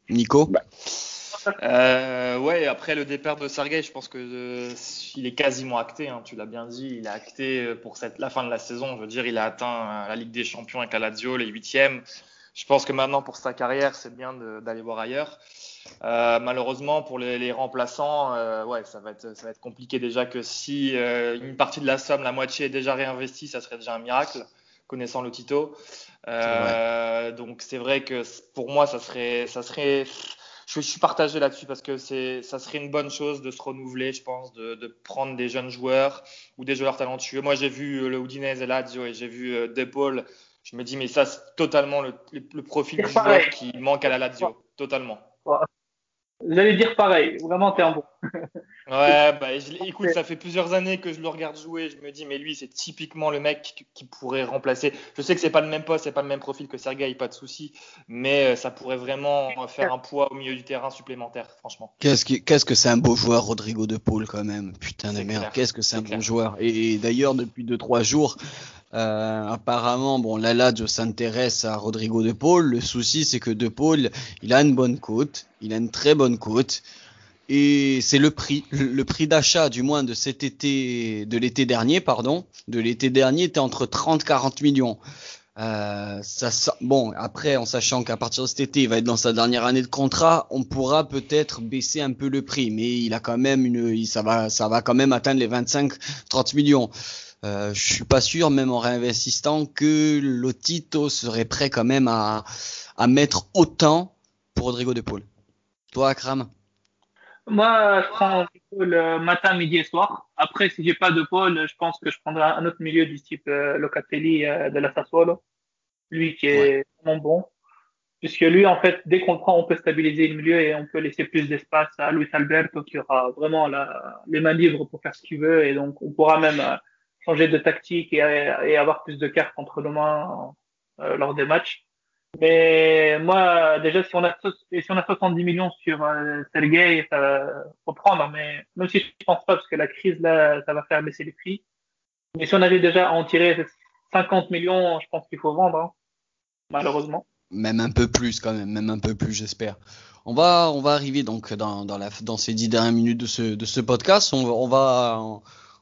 S1: Nico?
S3: Bah. euh, Ouais, après le départ de Sergei, je pense que euh, il est quasiment acté. Hein, tu l'as bien dit, il est acté pour cette, la fin de la saison. Je veux dire, il a atteint la Ligue des Champions avec la Lazio, les huitièmes. Je pense que maintenant pour sa carrière, c'est bien d'aller voir ailleurs. Euh, malheureusement, pour les, les remplaçants, euh, ouais, ça va, être, ça va être compliqué déjà que si euh, une partie de la somme, la moitié est déjà réinvestie, ça serait déjà un miracle, connaissant le Tito. Euh, donc c'est vrai que pour moi, ça serait, ça serait, je, suis partagé là-dessus parce que c'est, ça serait une bonne chose de se renouveler, je pense, de, de prendre des jeunes joueurs ou des joueurs talentueux. Moi, j'ai vu le Udinese et Lazio et j'ai vu euh, De Paul. Je me dis, mais ça, c'est totalement le, le profil du joueur qui manque à la Lazio, totalement.
S4: J'allais dire pareil, vraiment t'es un bon.
S3: ouais, bah écoute, ça fait plusieurs années que je le regarde jouer, je me dis mais lui c'est typiquement le mec qui pourrait remplacer. Je sais que c'est pas le même poste, c'est pas le même profil que Sergei, pas de souci, mais euh, ça pourrait vraiment faire un poids au milieu du terrain supplémentaire, franchement.
S1: Qu'est-ce que qu'est-ce que c'est un beau joueur Rodrigo de Paul quand même, putain de merde, qu'est-ce que c'est un clair. bon joueur. Et, et d'ailleurs depuis deux trois jours, euh, apparemment, bon, là, je s'intéresse à Rodrigo De Paul. Le souci, c'est que De Paul, il a une bonne côte, il a une très bonne côte, et c'est le prix, le prix d'achat, du moins de cet été, de l'été dernier, pardon, de l'été dernier, était entre 30-40 millions. Euh, ça, bon, après, en sachant qu'à partir de cet été, il va être dans sa dernière année de contrat, on pourra peut-être baisser un peu le prix, mais il a quand même une, ça va, ça va quand même atteindre les 25-30 millions. Euh, je suis pas sûr, même en réinvestissant, que Lotito serait prêt quand même à, à mettre autant pour Rodrigo de Paul. Toi, Akram?
S4: Moi, je prends Paul euh, matin, midi et soir. Après, si j'ai pas de Paul, je pense que je prendrai un autre milieu du type euh, Locatelli euh, de la Sassuolo. Lui qui est ouais. vraiment bon. Puisque lui, en fait, dès qu'on le prend, on peut stabiliser le milieu et on peut laisser plus d'espace à Luis Alberto qui aura vraiment la, les mains libres pour faire ce qu'il veut. Et donc, on pourra même euh, changer de tactique et, avoir plus de cartes entre nos mains euh, lors des matchs. Mais moi, déjà, si on a, si on a 70 millions sur euh, Sergei, ça faut prendre. Mais même si je pense pas, parce que la crise, là, ça va faire baisser les prix. Mais si on arrive déjà à en tirer 50 millions, je pense qu'il faut vendre, hein, malheureusement.
S1: Même un peu plus, quand même, même un peu plus, j'espère. On va, on va arriver donc dans, ces dix dernières minutes de ce, podcast. On, va,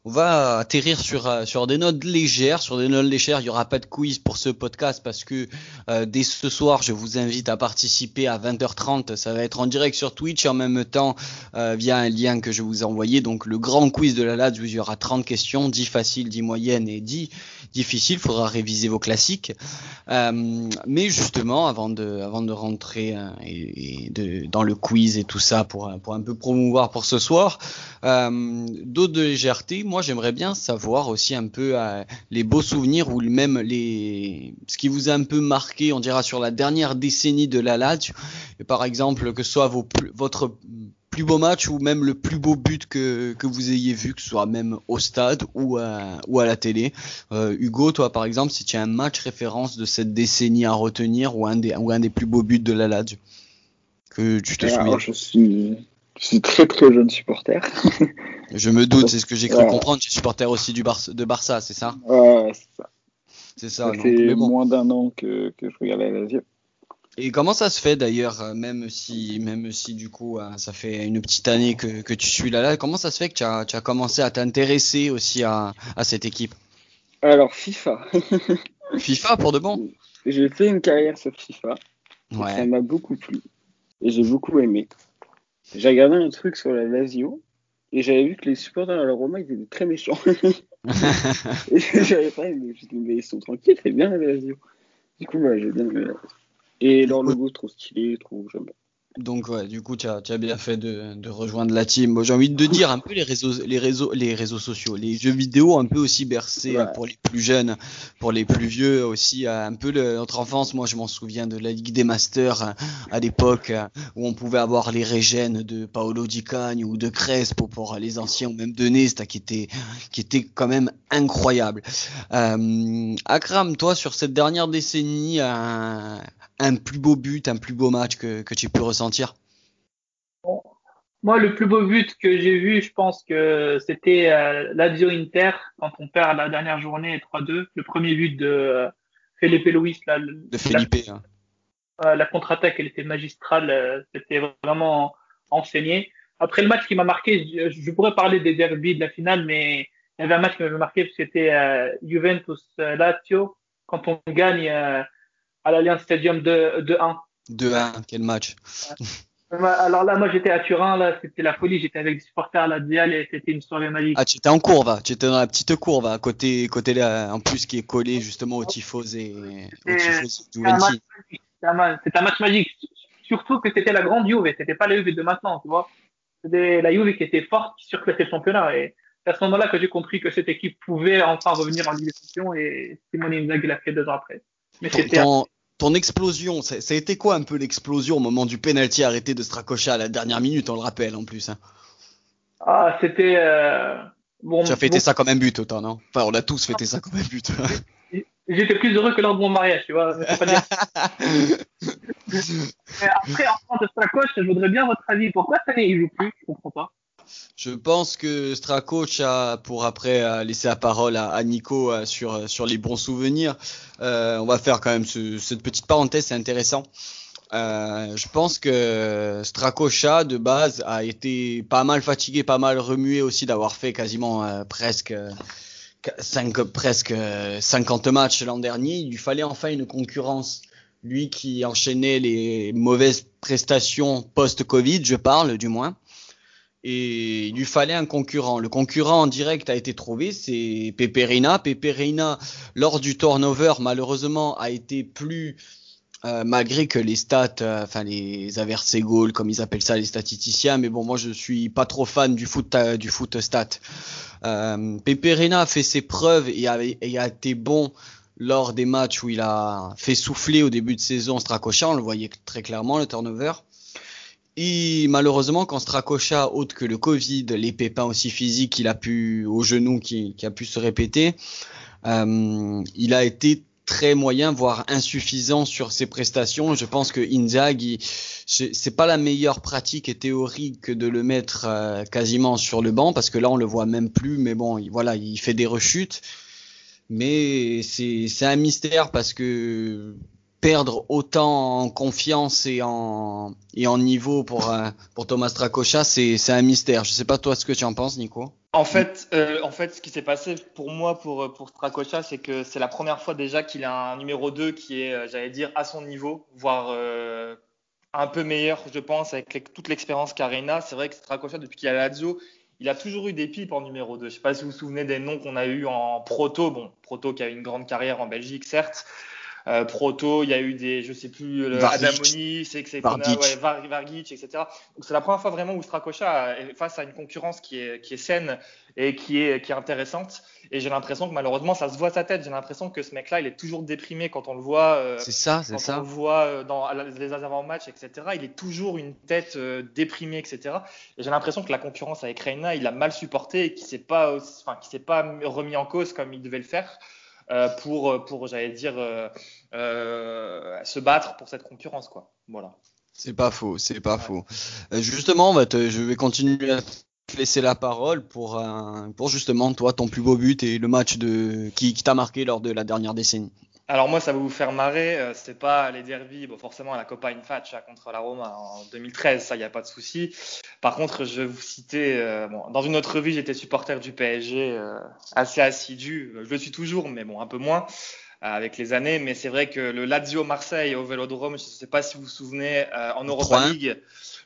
S1: on va atterrir sur euh, sur des notes légères, sur des notes légères. Il y aura pas de quiz pour ce podcast parce que euh, dès ce soir, je vous invite à participer à 20h30. Ça va être en direct sur Twitch et en même temps euh, via un lien que je vous ai envoyé. Donc le grand quiz de la LAD il y aura 30 questions, 10 faciles, 10 moyennes et 10 difficiles. Il faudra réviser vos classiques. Mais justement, avant de avant de rentrer dans le quiz et tout ça pour pour un peu promouvoir pour ce soir, d'autres de légèreté moi j'aimerais bien savoir aussi un peu euh, les beaux souvenirs ou même les ce qui vous a un peu marqué, on dira sur la dernière décennie de la Lazio. Par exemple, que ce soit vos, votre plus beau match ou même le plus beau but que, que vous ayez vu, que ce soit même au stade ou à, ou à la télé. Euh, Hugo, toi par exemple, si tu as un match référence de cette décennie à retenir ou un des, ou un des plus beaux buts de la Lazio que tu te souviens
S2: je suis, je suis très très jeune supporter.
S1: je me doute, c'est ce que j'ai cru comprendre. Tu es supporter aussi du Bar de Barça, c'est ça?
S2: Ouais, c'est ça.
S1: C'est ça.
S2: Ça fait moins d'un an que, que je regarde la Lazio.
S1: Et comment ça se fait d'ailleurs, euh, même si, même si du coup euh, ça fait une petite année que, que tu suis là, là, comment ça se fait que tu as, tu as commencé à t'intéresser aussi à, à cette équipe?
S2: Alors FIFA.
S1: FIFA pour de bon?
S2: J'ai fait une carrière sur FIFA. Ouais. Ça m'a beaucoup plu et j'ai beaucoup aimé. J'ai regardé un truc sur la Lazio et j'avais vu que les supporters de la Roma ils étaient très méchants. et j'avais pas aimé. Mais ils sont tranquilles, c'est bien la Lazio. Du coup, bah, j'ai bien aimé la Lazio. Et leur logo, trop stylé, trop j'aime
S1: donc ouais, du coup, tu as, as, bien fait de, de rejoindre la team. J'ai envie de dire un peu les réseaux, les réseaux, les réseaux sociaux, les jeux vidéo un peu aussi bercés pour les plus jeunes, pour les plus vieux aussi. Un peu le, notre enfance, moi je m'en souviens de la Ligue des Masters à l'époque où on pouvait avoir les régènes de Paolo Di Cagno ou de Crespo pour les anciens ou même de Nesta qui était qui était quand même incroyable. Euh, Akram, toi sur cette dernière décennie, un plus beau but, un plus beau match que, que tu peux ressentir
S4: Moi, le plus beau but que j'ai vu, je pense que c'était euh, Lazio Inter, quand on perd la dernière journée 3-2. Le premier but de euh, Felipe Luis. Là,
S1: de Felipe.
S4: La, hein. euh, la contre-attaque, elle était magistrale. Euh, c'était vraiment enseigné. Après le match qui m'a marqué, je, pourrais parler des derbies de la finale, mais il y avait un match qui m'avait marqué, c'était Juventus-Lazio, quand on gagne à l'Alliance Stadium 2-1.
S1: 2-1, quel match.
S4: Alors là, moi j'étais à Turin, là c'était la folie, j'étais avec des supporters à la Dial et c'était une soirée magique.
S1: Ah, tu étais en courbe, tu étais dans la petite courbe, à côté, côté là, en plus qui est collé justement au Tifos et au Tifos
S4: C'était un, match magique, surtout que c'était la grande Juve, c'était pas la Juve de maintenant, tu vois. C'était la Juve qui était forte, qui surclassait le championnat et c'est à ce moment-là que j'ai compris que cette équipe pouvait enfin revenir en Ligue des Champions et Simone Inzaghi l'a fait deux ans après.
S1: Mais c'était ton explosion, ça, a été quoi un peu l'explosion au moment du penalty arrêté de Strakosha à la dernière minute, on le rappelle en plus. Hein?
S4: Ah, c'était. Euh...
S1: Bon, tu as fêté ça comme un but autant, non? Enfin, on a tous fêté ça comme un but.
S4: J'étais plus heureux que lors de mon mariage, tu vois. après, en France de Strakosch, je voudrais bien votre avis. Pourquoi cette année il joue plus? Je comprends pas.
S1: Je pense que Strakoch a, pour après laisser la parole à, Nico euh, sur, sur les bons souvenirs, euh, on va faire quand même cette petite parenthèse, c'est intéressant. Euh, je pense que Strakocha de base a été pas mal fatigué, pas mal remué aussi d'avoir fait quasiment presque 5, presque 50 matchs l'an dernier. Il lui fallait enfin une concurrence. Lui qui enchaînait les mauvaises prestations post-Covid, je parle du moins et il lui fallait un concurrent. Le concurrent en direct a été trouvé, c'est Peperina. Peperina, lors du turnover, malheureusement, a été plus, euh, malgré que les stats, euh, enfin les goals, comme ils appellent ça les statisticiens, mais bon, moi je suis pas trop fan du foot, euh, du foot stat. Euh, Peperina a fait ses preuves et a, et a été bon lors des matchs où il a fait souffler au début de saison Strakosha, on le voyait très clairement le turnover. Et malheureusement, quand Stracocha, autre que le Covid, les pépins aussi physiques qu'il a pu au genou, qui, a pu se répéter, euh, il a été très moyen, voire insuffisant sur ses prestations. Je pense que Inzaghi, c'est pas la meilleure pratique et théorie que de le mettre euh, quasiment sur le banc, parce que là on le voit même plus. Mais bon, il, voilà, il fait des rechutes. Mais c'est un mystère parce que perdre autant en confiance et en, et en niveau pour, euh, pour Thomas Tracocha, c'est, un mystère. Je sais pas toi ce que tu en penses, Nico.
S3: En fait, euh, en fait, ce qui s'est passé pour moi, pour, pour Stracocha, c'est que c'est la première fois déjà qu'il a un numéro 2 qui est, euh, j'allais dire, à son niveau, voire un peu meilleur, je pense, avec toute l'expérience qu'Arena. C'est vrai que Stracocha, depuis qu'il a Lazio, il a toujours eu des pipes en numéro 2. Je sais pas si vous vous souvenez des noms qu'on a eu en proto. Bon, proto qui a eu une grande carrière en Belgique, certes. Euh, Proto, il y a eu des, je sais plus, Adamoni, c'est ouais, Vargic, etc. Donc c'est la première fois vraiment où Strakosha est face à une concurrence qui est, qui est saine et qui est, qui est intéressante. Et j'ai l'impression que malheureusement, ça se voit sa tête. J'ai l'impression que ce mec-là, il est toujours déprimé quand on le voit. Euh,
S1: c'est ça, c'est
S3: ça. Quand on le voit euh, dans les avant-matchs, etc. Il est toujours une tête euh, déprimée, etc. Et j'ai l'impression que la concurrence avec Reina, il a mal supporté et qu'il s'est pas, enfin, pas remis en cause comme il devait le faire. Pour, pour j'allais dire, se battre pour cette concurrence. Quoi. Voilà.
S1: C'est pas faux, c'est pas faux. justement, je vais continuer à laisser la parole pour, euh, pour justement toi ton plus beau but et le match de, qui, qui t'a marqué lors de la dernière décennie.
S3: Alors moi, ça va vous faire marrer. Euh, c'est pas les derbies, bon, forcément la Copa Infaccia contre la Roma en 2013, ça y a pas de souci. Par contre, je vais vous citer. Euh, bon, dans une autre vie, j'étais supporter du PSG, assez assidu. Je le suis toujours, mais bon, un peu moins avec les années. Mais c'est vrai que le Lazio Marseille au Vélodrome, je ne sais pas si vous vous souvenez, en Europa League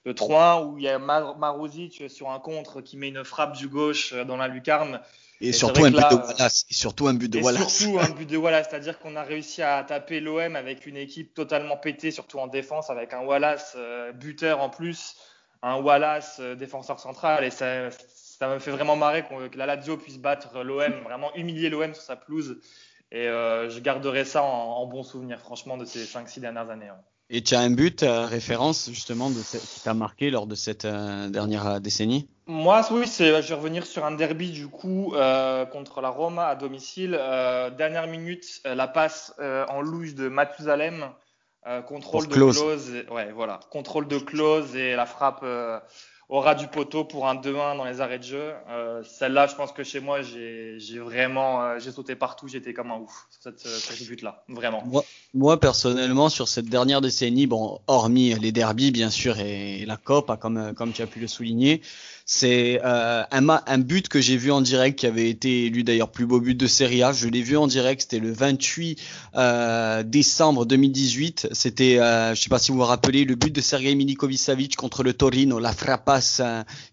S3: le 3 où il y a Marouzic sur un contre qui met une frappe du gauche euh, dans la lucarne.
S1: Et, surtout, un but de Wallace, et surtout un but de Wallace.
S3: Surtout un but de Wallace, c'est-à-dire qu'on a réussi à taper l'OM avec une équipe totalement pétée, surtout en défense, avec un Wallace euh, buteur en plus, un Wallace euh, défenseur central, et ça, ça me fait vraiment marrer que la Lazio puisse battre l'OM, vraiment humilier l'OM sur sa pelouse. Et je garderai ça en, bon souvenir, franchement, de ces 5-6 dernières années. Hein.
S1: Et tu as un but référence justement de qui t'a marqué lors de cette euh, dernière euh, décennie?
S3: Moi, oui, je vais revenir sur un derby du coup euh, contre la Roma à domicile. dernière minute, la passe en louche de Mathusalem, contrôle de close. ouais, voilà, contrôle de close et la frappe au ras du poteau pour un 2-1 dans les arrêts de jeu. Euh, celle-là, je pense que chez moi, j'ai vraiment, euh, sauté partout, j'étais comme un ouf sur cette, euh, ce but-là, vraiment.
S1: Moi, personnellement, sur cette dernière décennie, bon, hormis les derbies, bien sûr, et la COP, comme, comme tu as pu le souligner, c'est euh, un, un, but que j'ai vu en direct qui avait été élu d'ailleurs plus beau but de Serie A. Je l'ai vu en direct, c'était le 28 euh, décembre 2018. C'était, euh, je sais pas si vous vous rappelez, le but de Sergei Milinkovic-Savic contre le Torino, la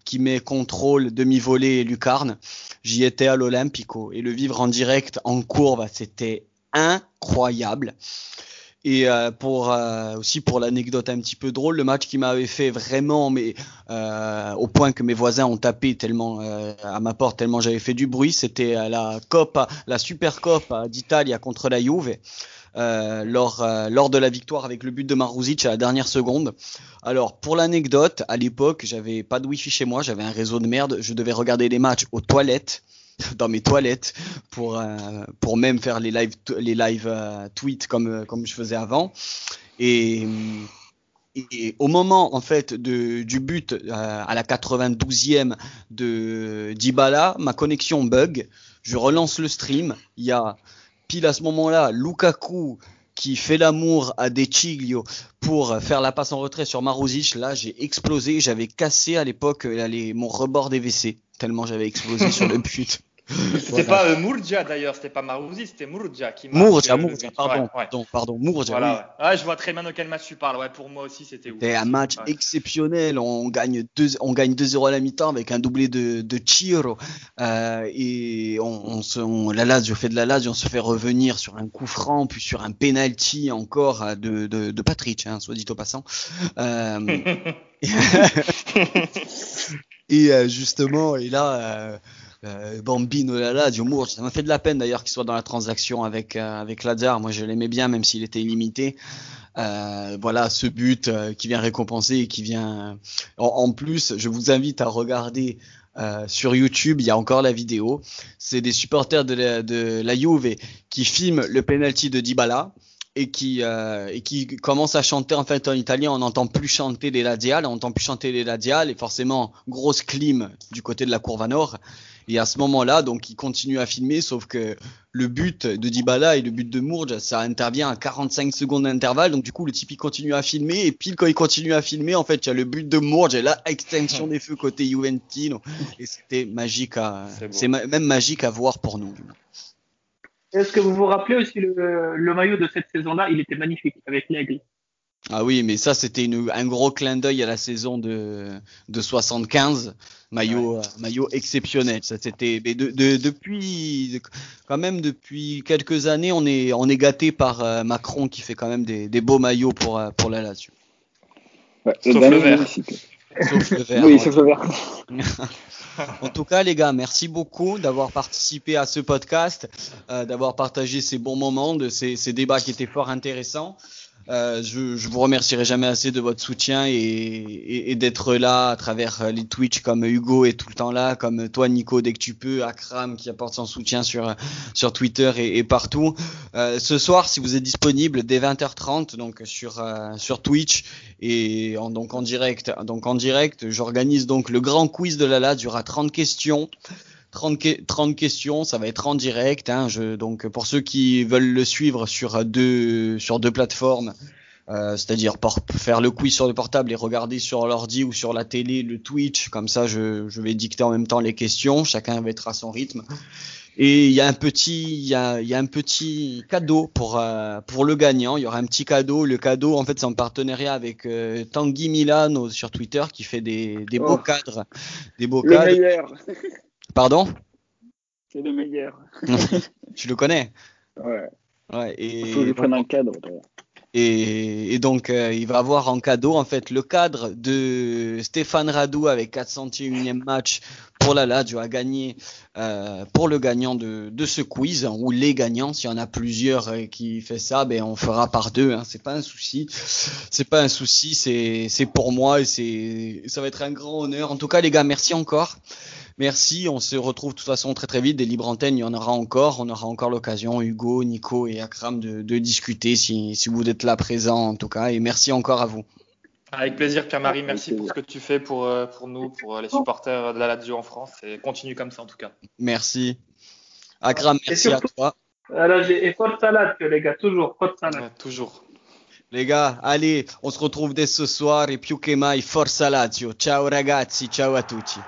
S1: qui met contrôle, demi-volée et lucarne. J'y étais à l'Olympico et le vivre en direct en courbe, c'était incroyable. Et euh, pour euh, aussi pour l'anecdote un petit peu drôle, le match qui m'avait fait vraiment, mais euh, au point que mes voisins ont tapé tellement à ma porte, tellement j'avais fait du bruit, c'était la Coppa, la Super Coppa d'Italie contre la Juve. lors, lors de la victoire avec le but de Maruzic à la dernière seconde. Alors pour l'anecdote, à l'époque, j'avais pas de wifi chez moi, j'avais un réseau de merde, je devais regarder les matchs aux toilettes dans mes toilettes pour euh, pour même faire les live les live euh, tweets comme euh, comme je faisais avant et et au moment en fait de, du but à la 92e de Dybala, ma connexion bug. Je relance le stream. Il y a pile à ce moment-là Lukaku qui fait l'amour à De Chiglio pour faire la passe en retrait sur Maruzic. Là, j'ai explosé. J'avais cassé à l'époque mon rebord des WC tellement j'avais explosé sur le but.
S3: C'était pas euh, Mourja d'ailleurs, c'était pas Marouzi, c'était Mourja qui
S1: Mourja, Mourja, pardon, pardon, pardon, Mourja.
S3: Voilà, oui. ouais. je vois très bien de quel match tu parles. Ouais, pour moi aussi, c'était
S1: C'était un match exceptionnel. On gagne 2 on gagne 2-0 à la mi-temps avec un doublé de, de Chiro. Euh, et on, on, se, on, la Lazio fait de la Lazio, on se fait revenir sur un coup franc, puis sur un penalty encore de, de, de Patrick, hein, soit dit au passant. Euh, et euh, justement, et là. Euh, euh, Bambino du Mourge. Ça m'a fait de la peine d'ailleurs qu'il soit dans la transaction avec euh, avec. Moi, je l'aimais bien, même s'il était illimité. Euh, voilà, ce but euh, qui vient récompenser et qui vient. En, plus, je vous invite à regarder. Euh, sur YouTube, il y a encore la vidéo. C'est des supporters de la, Juve qui filment le penalty de Dybala et qui euh, et qui commence à chanter en fait en italien on n'entend plus chanter les ladiales on n'entend plus chanter les ladiales et forcément grosse clim du côté de la courbe nord et à ce moment-là, donc, il continue à filmer, sauf que le but de Dybala et le but de Mourge, ça intervient à 45 secondes d'intervalle. Donc, du coup, le type, il continue à filmer. Et pile quand il continue à filmer, en fait, il y a le but de Mourge et la extinction des feux côté Juventino. Et c'était magique à, c'est même magique à voir pour nous.
S4: Est-ce que vous vous rappelez aussi le, le maillot de cette saison-là? Il était magnifique avec l'aigle.
S1: Ah oui, mais ça c'était un gros clin d'œil à la saison de, de 75, maillot euh, maillot exceptionnel. Ça c'était de, depuis quand même depuis quelques années, on est on est gâté par euh, Macron qui fait quand même des, des beaux maillots pour euh, pour la Lazio.
S2: Ouais, sauf, le vert. sauf le vert. Oui, sauf le vert.
S1: en tout cas, les gars, merci beaucoup d'avoir participé à ce podcast, d'avoir partagé ces bons moments, de ces, ces débats qui étaient fort intéressants. Euh, je, je vous remercierai jamais assez de votre soutien et, et, et d'être là à travers euh, les Twitch comme Hugo est tout le temps là, comme toi Nico dès que tu peux, Akram qui apporte son soutien sur sur Twitter et, et partout. Euh, ce soir, si vous êtes disponible dès 20h30 donc sur euh, sur Twitch et en, donc en direct, donc en direct, j'organise donc le grand quiz de la LAD. Il y aura 30 questions. 30, 30 questions, ça va être en direct. Hein, je, donc pour ceux qui veulent le suivre sur deux, sur deux plateformes, euh, c'est-à-dire faire le quiz sur le portable et regarder sur l'ordi ou sur la télé le Twitch, comme ça je, je, vais dicter en même temps les questions, chacun va être à son rythme. Et il y a un petit, il y a, y a, un petit cadeau pour euh, pour le gagnant. Il y aura un petit cadeau. Le cadeau, en fait, c'est en partenariat avec euh, Tanguy Milano sur Twitter qui fait des, des beaux oh. cadres, des beaux
S2: le
S1: cadres.
S2: Meilleur.
S1: Pardon
S2: C'est le meilleur.
S1: tu le connais
S2: Ouais.
S1: Ouais, et...
S2: Il faut que je prenne un cadre.
S1: Et, et, donc, euh, il va avoir en cadeau, en fait, le cadre de Stéphane Radou avec 401e match pour la Lazio à gagner euh, pour le gagnant de, ce quiz, ou les gagnants. S'il y en a plusieurs euh, qui fait ça, ben on fera par deux. Hein, c'est pas un souci. C'est pas un souci. C'est c'est pour moi et c'est ça va être un grand honneur. En tout cas, les gars, merci encore. Merci, on se retrouve de toute façon très très vite. Des libres antennes, il y en aura encore. On aura encore l'occasion, Hugo, Nico et Akram, de, de discuter si, si vous êtes là présent en tout cas. Et merci encore à vous.
S3: Avec plaisir, Pierre-Marie. Merci pour ce que tu fais pour, euh, pour nous, pour les supporters de la Lazio en France. Et continue comme ça en tout cas.
S1: Merci. Akram, merci surtout, à toi.
S4: Alors, et forza Lazio, les gars, toujours. Forza
S3: Lazio. Ouais, toujours.
S1: Les gars, allez, on se retrouve dès ce soir et più che mai, forza Lazio. Ciao ragazzi, ciao a tutti.